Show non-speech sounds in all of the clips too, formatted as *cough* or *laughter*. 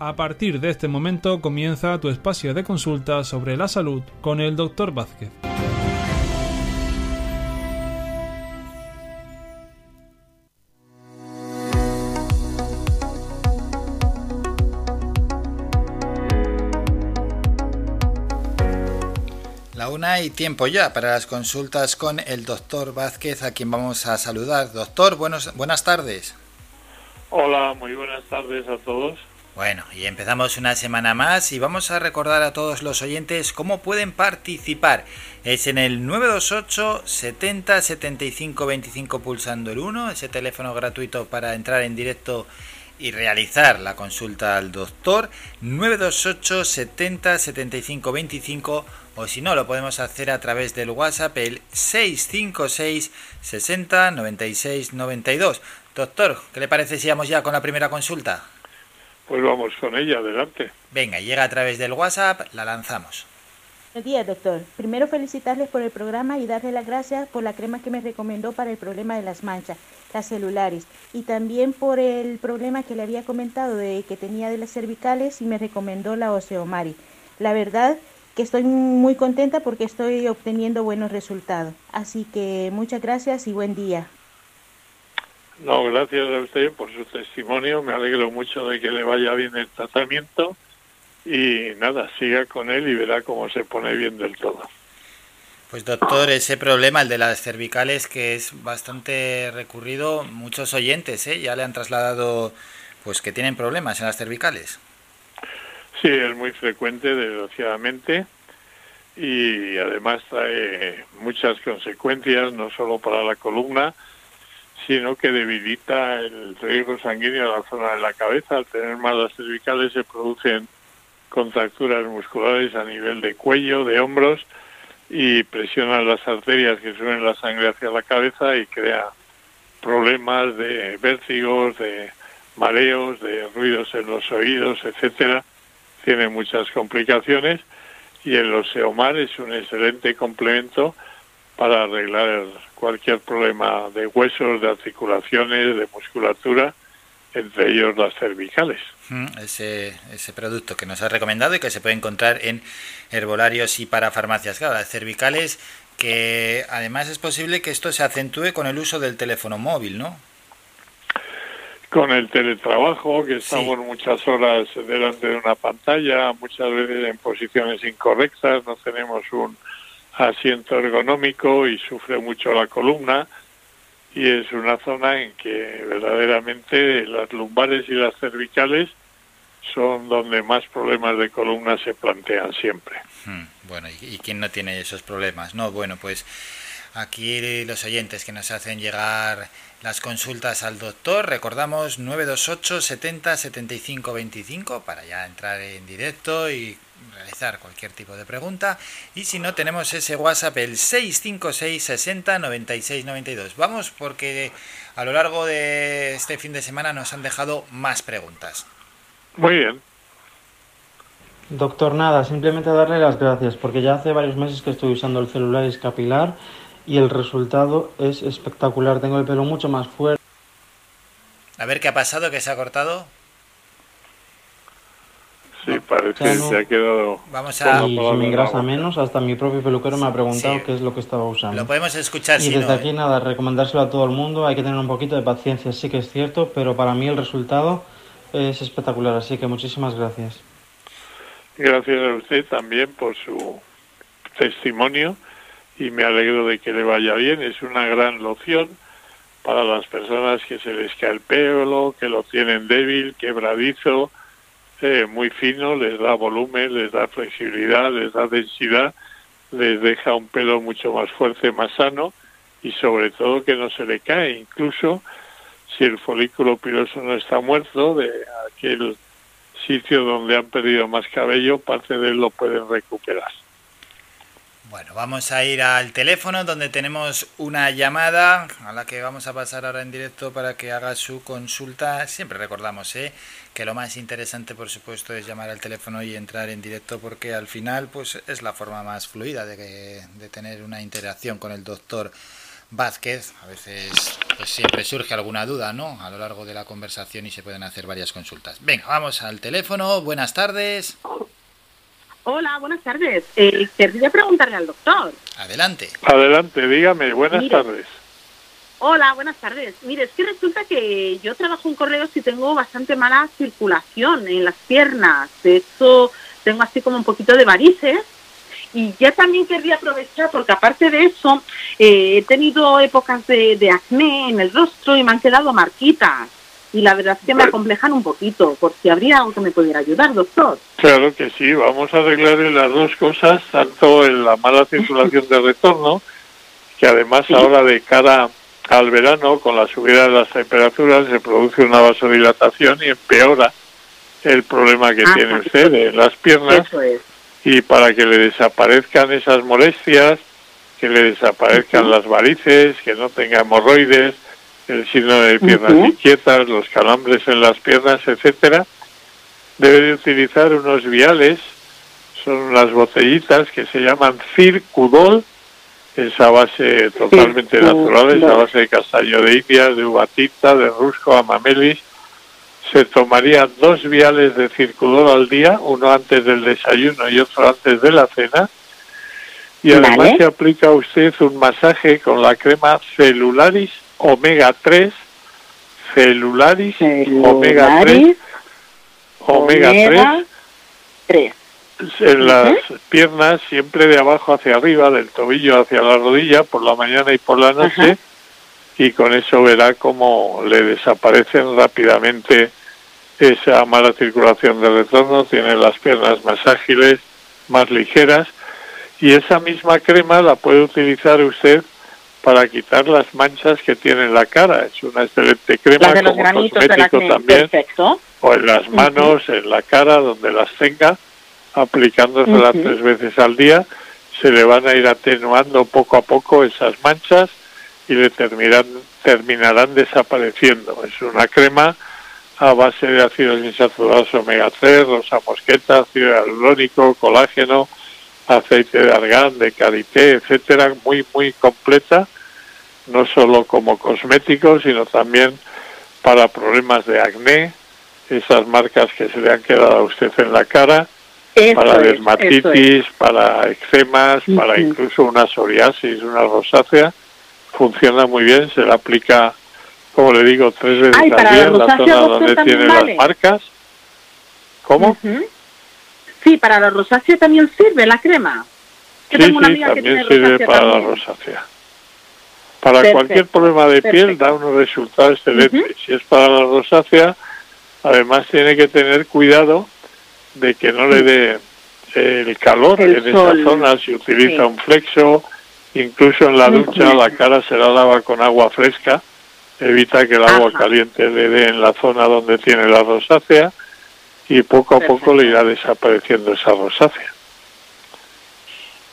A partir de este momento comienza tu espacio de consulta sobre la salud con el Dr. Vázquez. La una y tiempo ya para las consultas con el doctor Vázquez, a quien vamos a saludar. Doctor, buenos, buenas tardes. Hola, muy buenas tardes a todos. Bueno, y empezamos una semana más y vamos a recordar a todos los oyentes cómo pueden participar. Es en el 928 70 75 25 pulsando el 1, ese teléfono gratuito para entrar en directo y realizar la consulta al doctor 928 70 75 25 o si no lo podemos hacer a través del WhatsApp el 656 60 96 92. Doctor, ¿qué le parece si vamos ya con la primera consulta? Pues vamos con ella, adelante. Venga, llega a través del WhatsApp, la lanzamos. Buenos días, doctor. Primero felicitarles por el programa y darle las gracias por la crema que me recomendó para el problema de las manchas, las celulares, y también por el problema que le había comentado de que tenía de las cervicales y me recomendó la Oseomari. La verdad que estoy muy contenta porque estoy obteniendo buenos resultados. Así que muchas gracias y buen día. No, gracias a usted por su testimonio. Me alegro mucho de que le vaya bien el tratamiento. Y nada, siga con él y verá cómo se pone bien del todo. Pues doctor, ese problema, el de las cervicales, que es bastante recurrido, muchos oyentes ¿eh? ya le han trasladado pues que tienen problemas en las cervicales. Sí, es muy frecuente, desgraciadamente, y además trae muchas consecuencias, no solo para la columna, sino que debilita el riesgo sanguíneo a la zona de la cabeza. Al tener malas cervicales se producen contracturas musculares a nivel de cuello, de hombros, y presionan las arterias que suben la sangre hacia la cabeza y crea problemas de vértigos, de mareos, de ruidos en los oídos, etcétera. Tiene muchas complicaciones y el oseomar es un excelente complemento para arreglar cualquier problema de huesos, de articulaciones, de musculatura, entre ellos las cervicales. Ese, ese producto que nos ha recomendado y que se puede encontrar en herbolarios y para farmacias. Claro, las cervicales que además es posible que esto se acentúe con el uso del teléfono móvil, ¿no? Con el teletrabajo, que estamos muchas horas delante de una pantalla, muchas veces en posiciones incorrectas, no tenemos un asiento ergonómico y sufre mucho la columna y es una zona en que verdaderamente las lumbares y las cervicales son donde más problemas de columna se plantean siempre. Hmm, bueno, ¿y, ¿y quién no tiene esos problemas? No, bueno, pues aquí los oyentes que nos hacen llegar las consultas al doctor, recordamos 928 70 75 25 para ya entrar en directo y realizar cualquier tipo de pregunta. Y si no, tenemos ese WhatsApp, el 656 60 96 92. Vamos porque a lo largo de este fin de semana nos han dejado más preguntas. Muy bien. Doctor, nada, simplemente darle las gracias porque ya hace varios meses que estoy usando el celular escapilar y el resultado es espectacular. Tengo el pelo mucho más fuerte. A ver qué ha pasado, que se ha cortado. Sí, parece que se ha quedado. Vamos a. Y se me engrasa menos. Hasta mi propio peluquero me ha preguntado Sí. qué es lo que estaba usando. Lo podemos escuchar Y si desde no. aquí nada, recomendárselo a todo el mundo. Hay que tener un poquito de paciencia, sí que es cierto, pero para mí el resultado es espectacular. Así que muchísimas gracias. Gracias a usted también por su testimonio y me alegro de que le vaya bien. Es una gran loción para las personas que se les cae el pelo, que lo tienen débil, quebradizo, eh, muy fino, les da volumen, les da flexibilidad, les da densidad, les deja un pelo mucho más fuerte, más sano y sobre todo que no se le cae. Incluso si el folículo piloso no está muerto, de aquel sitio donde han perdido más cabello, parte de él lo pueden recuperar. Bueno, vamos a ir al teléfono donde tenemos una llamada a la que vamos a pasar ahora en directo para que haga su consulta. Siempre recordamos ¿eh? que lo más interesante, por supuesto, es llamar al teléfono y entrar en directo porque al final pues es la forma más fluida de, que- de tener una interacción con el doctor Vázquez. A veces pues siempre surge alguna duda, ¿no? A lo largo de la conversación y se pueden hacer varias consultas. Venga, vamos al teléfono. Buenas tardes. Hola, buenas tardes. Eh, querría preguntarle al doctor. Adelante. Adelante, dígame. Buenas tardes. Hola, buenas tardes. Mire, es que resulta que yo trabajo en correos y tengo bastante mala circulación en las piernas. De hecho, tengo así como un poquito de varices. Y ya también querría aprovechar, porque aparte de eso, eh, he tenido épocas de, de acné en el rostro y me han quedado marquitas y la verdad es que me acomplejan un poquito, por si habría algo que me pudiera ayudar, doctor. Claro que sí, vamos a arreglar las dos cosas, tanto en la mala circulación de retorno, que además ahora de cara al verano, con la subida de las temperaturas, se produce una vasodilatación y empeora el problema que tiene usted en las piernas. Y para que le desaparezcan esas molestias, que le desaparezcan las varices, que no tenga hemorroides, el síndrome de piernas inquietas, los calambres en las piernas, etcétera, debe de utilizar unos viales, son unas botellitas que se llaman Circudol, esa base totalmente natural, esa base de castaño de India, de uvatita, de rusco, amamelis. Se tomaría dos viales de Circudol al día, uno antes del desayuno y otro antes de la cena. Y además se aplica a usted un masaje con la crema Celularis omega 3, celularis, omega 3, omega, 3, en las piernas, siempre de abajo hacia arriba, del tobillo hacia la rodilla, por la mañana y por la noche, y con eso verá cómo le desaparecen rápidamente esa mala circulación de retorno, tiene las piernas más ágiles, más ligeras, y esa misma crema la puede utilizar usted para quitar las manchas que tiene en la cara. Es una excelente crema como cosmético también. O en las manos, en la cara, donde las tenga, aplicándoselas tres veces al día, se le van a ir atenuando poco a poco esas manchas y le terminarán, terminarán desapareciendo. Es una crema a base de ácidos insaturados omega 3, rosa mosqueta, ácido hialurónico, colágeno, aceite de argán, de karité, etcétera, muy muy completa, no solo como cosmético, sino también para problemas de acné, esas marcas que se le han quedado a usted en la cara, para dermatitis, para eczemas, para incluso una psoriasis, una rosácea, funciona muy bien, se le aplica, como le digo, tres veces al día en la zona donde tiene las marcas. ¿Cómo? Sí, para la rosácea también sirve la crema. sí, sí, también sirve para la rosácea. Para cualquier problema de piel da unos resultados excelentes. Si es para la rosácea, además tiene que tener cuidado de que no le dé el calor en esa zona. Si utiliza un flexo, incluso en la ducha la cara se la lava con agua fresca, evita que el agua caliente le dé en la zona donde tiene la rosácea y poco a poco le irá desapareciendo esa rosácea.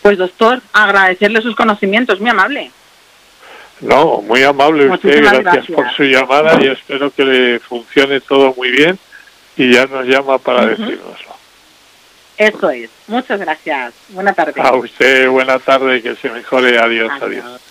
Pues doctor, agradecerle sus conocimientos, muy amable. No, muy amable usted, gracias, por su llamada y espero que le funcione todo muy bien y ya nos llama para uh decírnoslo. Eso es, muchas gracias. Buena tarde. A usted, buena tarde, que se mejore. adiós. adiós.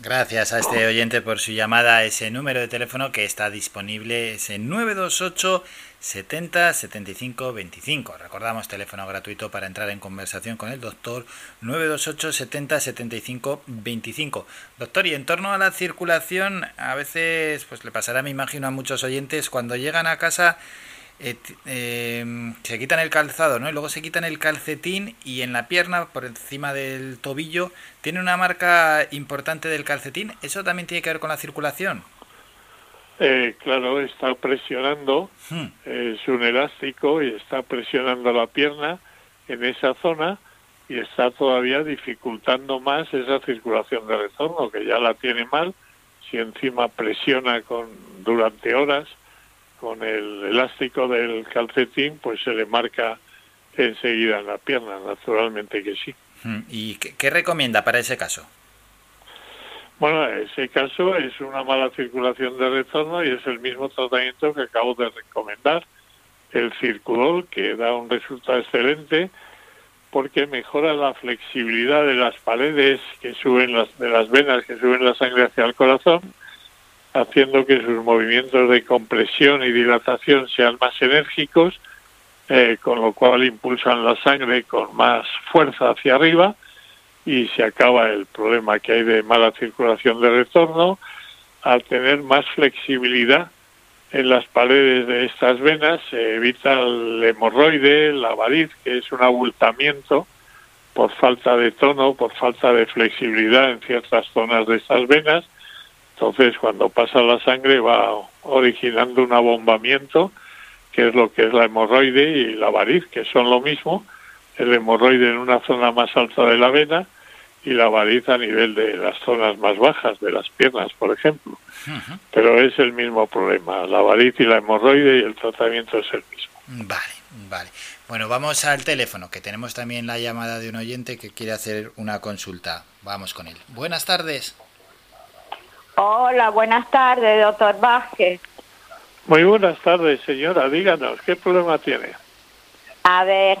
Gracias a este oyente por su llamada. Ese número de teléfono que está disponible es el 928 70 75 25. Recordamos teléfono gratuito para entrar en conversación con el doctor 928 70 75 25. Doctor, y en torno a la circulación, a veces pues le pasará, me imagino, a muchos oyentes cuando llegan a casa eh, em, se quitan el calzado, ¿no? Y luego se quitan el calcetín y en la pierna, por encima del tobillo, tiene una marca importante del calcetín. ¿Eso también tiene que ver con la circulación? Eh, claro, está presionando, hmm. es un elástico y está presionando la pierna en esa zona y está todavía dificultando más esa circulación de retorno, que ya la tiene mal, si encima presiona con durante horas con el elástico del calcetín, pues se le marca enseguida en la pierna, naturalmente que sí. Hmm. ¿Y qué, recomienda para ese caso? Bueno, ese caso es una mala circulación de retorno y es el mismo tratamiento que acabo de recomendar, el circulol, que da un resultado excelente, porque mejora la flexibilidad de las paredes que suben las de las venas que suben la sangre hacia el corazón, haciendo que sus movimientos de compresión y dilatación sean más enérgicos, eh, con lo cual impulsan la sangre con más fuerza hacia arriba y se acaba el problema que hay de mala circulación de retorno al tener más flexibilidad en las paredes de estas venas se evita el hemorroide, la variz, que es un abultamiento por falta de tono, por falta de flexibilidad en ciertas zonas de estas venas. Entonces, cuando pasa la sangre va originando un abombamiento, que es lo que es la hemorroide y la variz, que son lo mismo. El hemorroide en una zona más alta de la vena y la variz a nivel de las zonas más bajas de las piernas, por ejemplo. Pero es el mismo problema, la variz y la hemorroide y el tratamiento es el mismo. Vale, vale. Bueno, vamos al teléfono, que tenemos también la llamada de un oyente que quiere hacer una consulta. Vamos con él. Buenas tardes. Hola, buenas tardes, doctor Vázquez. Muy buenas tardes, señora. Díganos, ¿qué problema tiene? A ver,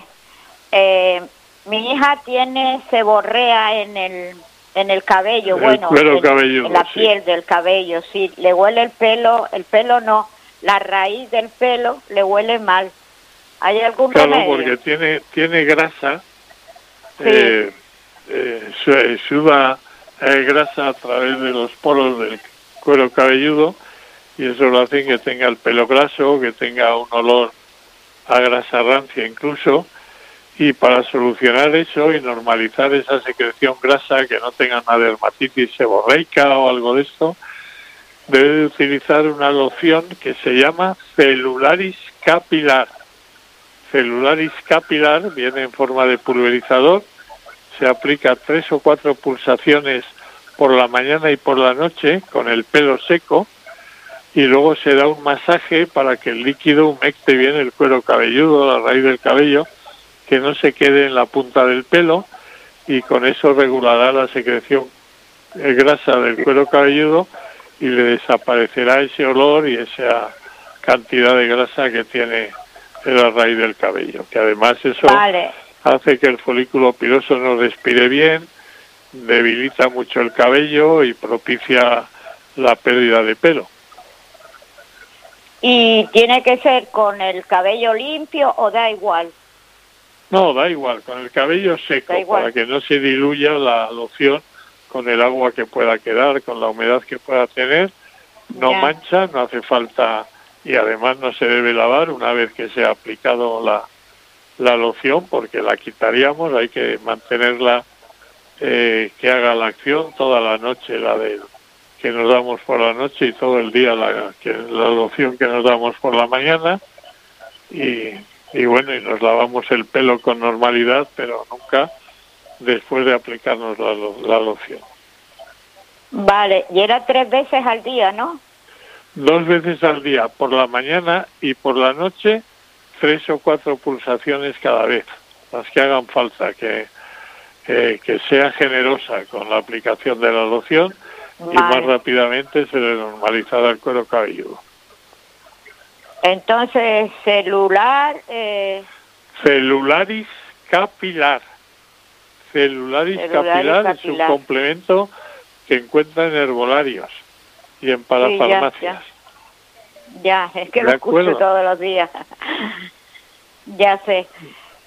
eh, mi hija tiene seborrea en el en el cabello, bueno, en, la piel del cabello, sí, le huele el pelo, el pelo no, la raíz del pelo le huele mal. ¿Hay algún claro, porque tiene tiene grasa, eh, eh, suba eh, grasa a través de los poros del cuero cabelludo y eso lo hace que tenga el pelo graso, que tenga un olor a grasa rancia incluso y para solucionar eso y normalizar esa secreción grasa, que no tenga una dermatitis seborreica o algo de esto, debe utilizar una loción que se llama celularis capilar. Celularis capilar viene en forma de pulverizador, se aplica tres o cuatro pulsaciones por la mañana y por la noche con el pelo seco y luego se da un masaje para que el líquido humecte bien el cuero cabelludo, la raíz del cabello que no se quede en la punta del pelo y con eso regulará la secreción grasa del cuero cabelludo y le desaparecerá ese olor y esa cantidad de grasa que tiene en la raíz del cabello, que además eso hace que el folículo piloso no respire bien, debilita mucho el cabello y propicia la pérdida de pelo. ¿Y tiene que ser con el cabello limpio o da igual? No, da igual, con el cabello seco, para que no se diluya la loción con el agua que pueda quedar, con la humedad que pueda tener. No mancha, no hace falta y además no se debe lavar una vez que se ha aplicado la, la loción porque la quitaríamos, hay que mantenerla eh, que haga la acción toda la noche, la de que nos damos por la noche y todo el día la, que, la loción que nos damos por la mañana y y bueno, y nos lavamos el pelo con normalidad, pero nunca después de aplicarnos la, la loción. Vale, y era tres veces al día, ¿no? Dos veces al día, por la mañana y por la noche, tres o cuatro pulsaciones cada vez, las que hagan falta, que, que sea generosa con la aplicación de la loción y más rápidamente se le normalizará el cuero cabelludo. Entonces, celular... Eh... Celularis capilar. Celularis, capilar, es un complemento que encuentra en herbolarios y en parafarmacias. ya, es que lo escucho todos los días. *laughs* ya sé.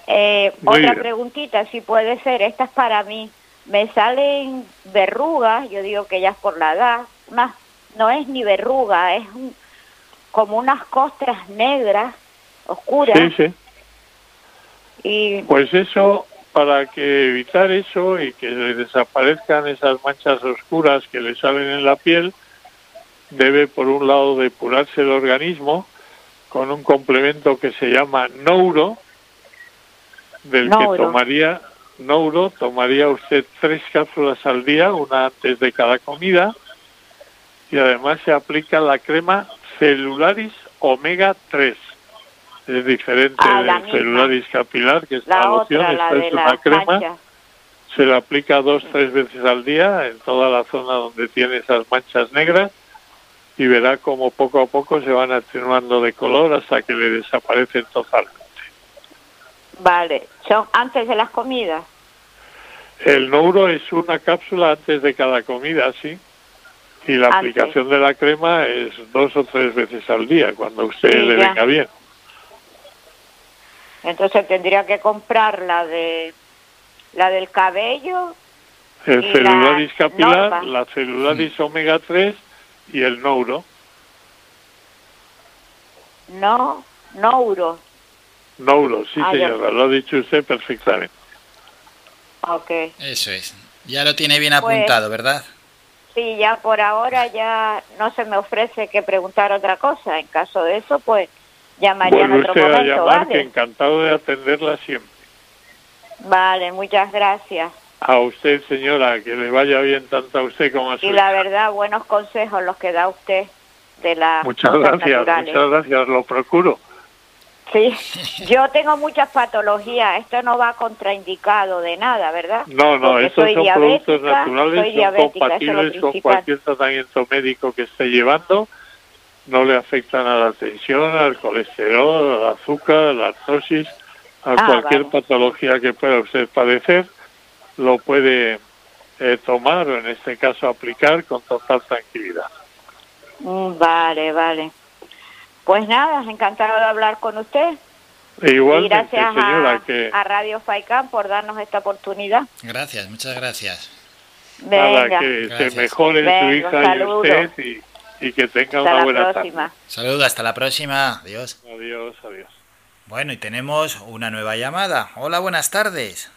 Eh, otra preguntita, si puede ser, esta es para mí. Me salen verrugas, yo digo que ya es por la edad, más, no es ni verruga, es un, como unas costras negras, oscuras. Sí, sí. Y... Pues eso, para que evitar eso y que le desaparezcan esas manchas oscuras que le salen en la piel, debe por un lado depurarse el organismo con un complemento que se llama Nouro, del que tomaría Nouro, tomaría usted tres cápsulas al día, una antes de cada comida, y además se aplica la crema celularis omega 3. Es diferente ah, del celularis capilar, que es la, loción, esta es una crema. Se la aplica dos, tres veces al día en toda la zona donde tiene esas manchas negras y verá como poco a poco se van atenuando de color hasta que le desaparecen totalmente. Vale, son antes de las comidas. El Nouro es una cápsula antes de cada comida, sí. Y la aplicación de la crema es dos o tres veces al día, cuando usted le venga bien. Entonces tendría que comprar la de la del cabello. El celularis capilar, la celularis omega 3 y el Nouro. No, Nouro. Nouro, sí ah, señora, lo ha dicho usted perfectamente. Ok. Eso es. Ya lo tiene bien pues, apuntado, ¿verdad? Sí, ya por ahora ya no se me ofrece que preguntar otra cosa. En caso de eso, pues llamaría en otro momento, a llamar, que encantado de atenderla siempre. Vale, muchas gracias. A usted, señora, que le vaya bien tanto a usted como a su Y la verdad, buenos consejos los que da usted de la Muchas gracias, muchas gracias, lo procuro. Sí, yo tengo muchas patologías, esto no va contraindicado de nada, ¿verdad? No, no, estos son productos naturales, son compatibles con cualquier tratamiento médico que esté llevando, no le afectan a la tensión, al colesterol, al azúcar, a la artrosis, a ah, cualquier patología que pueda usted padecer, lo puede eh, tomar o en este caso aplicar con total tranquilidad. Mm, vale, vale. Pues nada, encantado de hablar con usted. Igual, gracias señora, a, que... a Radio Faikan por darnos esta oportunidad. Gracias, muchas gracias. Nada, que se mejore su hija y usted y, que tenga una buena próxima. tarde. Saludos, hasta la próxima. Adiós. Adiós, adiós. Bueno, y tenemos una nueva llamada. Hola, buenas tardes.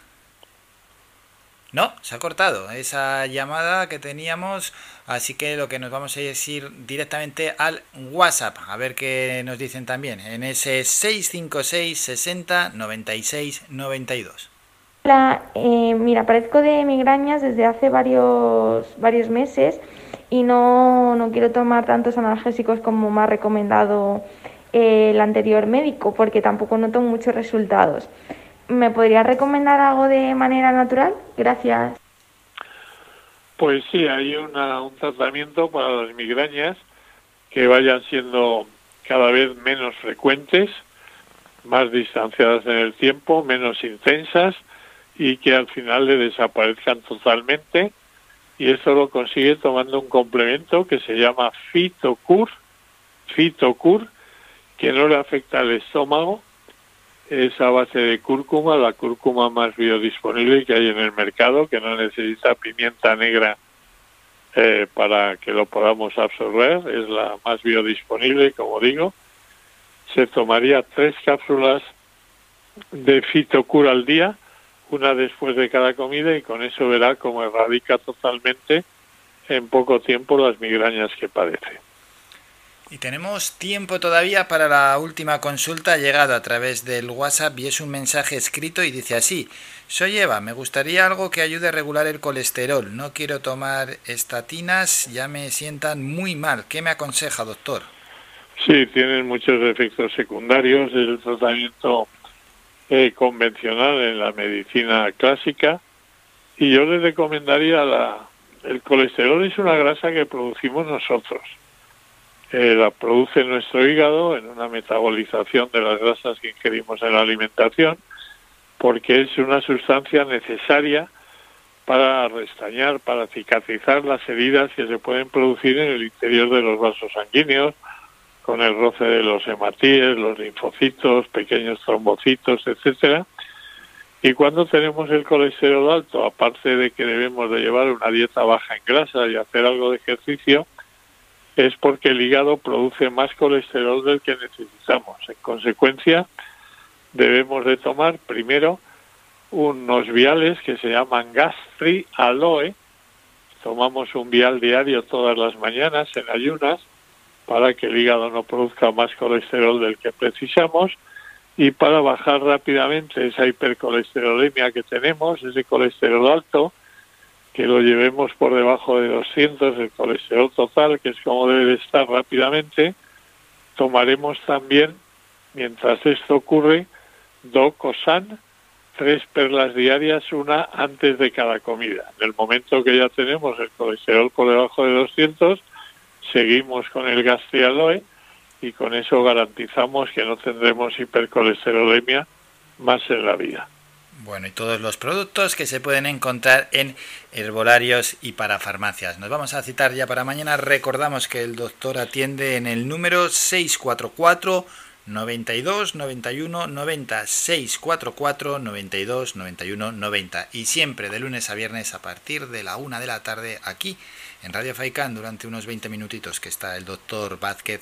No, se ha cortado esa llamada que teníamos, así que lo que nos vamos a decir directamente al WhatsApp, a ver qué nos dicen también, en ese 656 60 96 92. Hola, eh, mira, padezco de migrañas desde hace varios, varios meses y no, no quiero tomar tantos analgésicos como me ha recomendado el anterior médico porque tampoco noto muchos resultados. ¿Me podría recomendar algo de manera natural? Gracias. Pues sí, hay una, un tratamiento para las migrañas que vayan siendo cada vez menos frecuentes, más distanciadas en el tiempo, menos intensas y que al final le desaparezcan totalmente. Y eso lo consigue tomando un complemento que se llama Fitocur, Fitocur, que no le afecta al estómago es a base de cúrcuma, la cúrcuma más biodisponible que hay en el mercado, que no necesita pimienta negra eh, para que lo podamos absorber, es la más biodisponible, como digo. Se tomaría tres cápsulas de fitocura al día, una después de cada comida, y con eso verá cómo erradica totalmente en poco tiempo las migrañas que padece. Y tenemos tiempo todavía para la última consulta. Ha llegado a través del WhatsApp y es un mensaje escrito y dice así. Soy Eva, me gustaría algo que ayude a regular el colesterol. No quiero tomar estatinas, ya me sientan muy mal. ¿Qué me aconseja, doctor? Sí, tienen muchos efectos secundarios. El tratamiento eh, convencional en la medicina clásica. Y yo les recomendaría la... El colesterol es una grasa que producimos nosotros eh, la produce nuestro hígado en una metabolización de las grasas que ingerimos en la alimentación, porque es una sustancia necesaria para restañar, para cicatrizar las heridas que se pueden producir en el interior de los vasos sanguíneos, con el roce de los hematíes, los linfocitos, pequeños trombocitos, etcétera. Y cuando tenemos el colesterol alto, aparte de que debemos de llevar una dieta baja en grasa y hacer algo de ejercicio, es porque el hígado produce más colesterol del que necesitamos. En consecuencia, debemos de tomar primero unos viales que se llaman Gastri Aloe. Tomamos un vial diario todas las mañanas en ayunas para que el hígado no produzca más colesterol del que precisamos y para bajar rápidamente esa hipercolesterolemia que tenemos, ese colesterol alto, que lo llevemos por debajo de 200 el colesterol total, que es como debe de estar rápidamente, tomaremos también, mientras esto ocurre, docosan, tres perlas diarias, una antes de cada comida. En el momento que ya tenemos el colesterol por debajo de 200, seguimos con el gastrialoe y con eso garantizamos que no tendremos hipercolesterolemia más en la vida. Bueno, y todos los productos que se pueden encontrar en herbolarios y para farmacias. Nos vamos a citar ya para mañana. Recordamos que el doctor atiende en el número 644 92 91 90 644 92 91 90 y siempre de lunes a viernes a partir de la una de la tarde aquí en Radio Faicán durante unos 20 minutitos que está el doctor Vázquez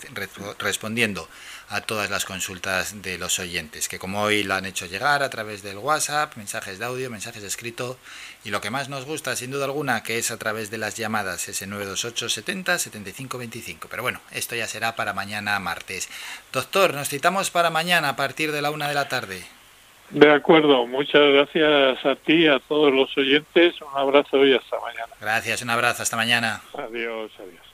respondiendo a todas las consultas de los oyentes, que como hoy lo han hecho llegar a través del WhatsApp, mensajes de audio, mensajes de escrito, y lo que más nos gusta, sin duda alguna, que es a través de las llamadas, ese 928 70 75 25. Pero bueno, esto ya será para mañana martes. Doctor, nos citamos para mañana a partir de la una de la tarde. De acuerdo, muchas gracias a ti, a todos los oyentes, un abrazo y hasta mañana. Gracias, un abrazo, hasta mañana. Adiós, adiós.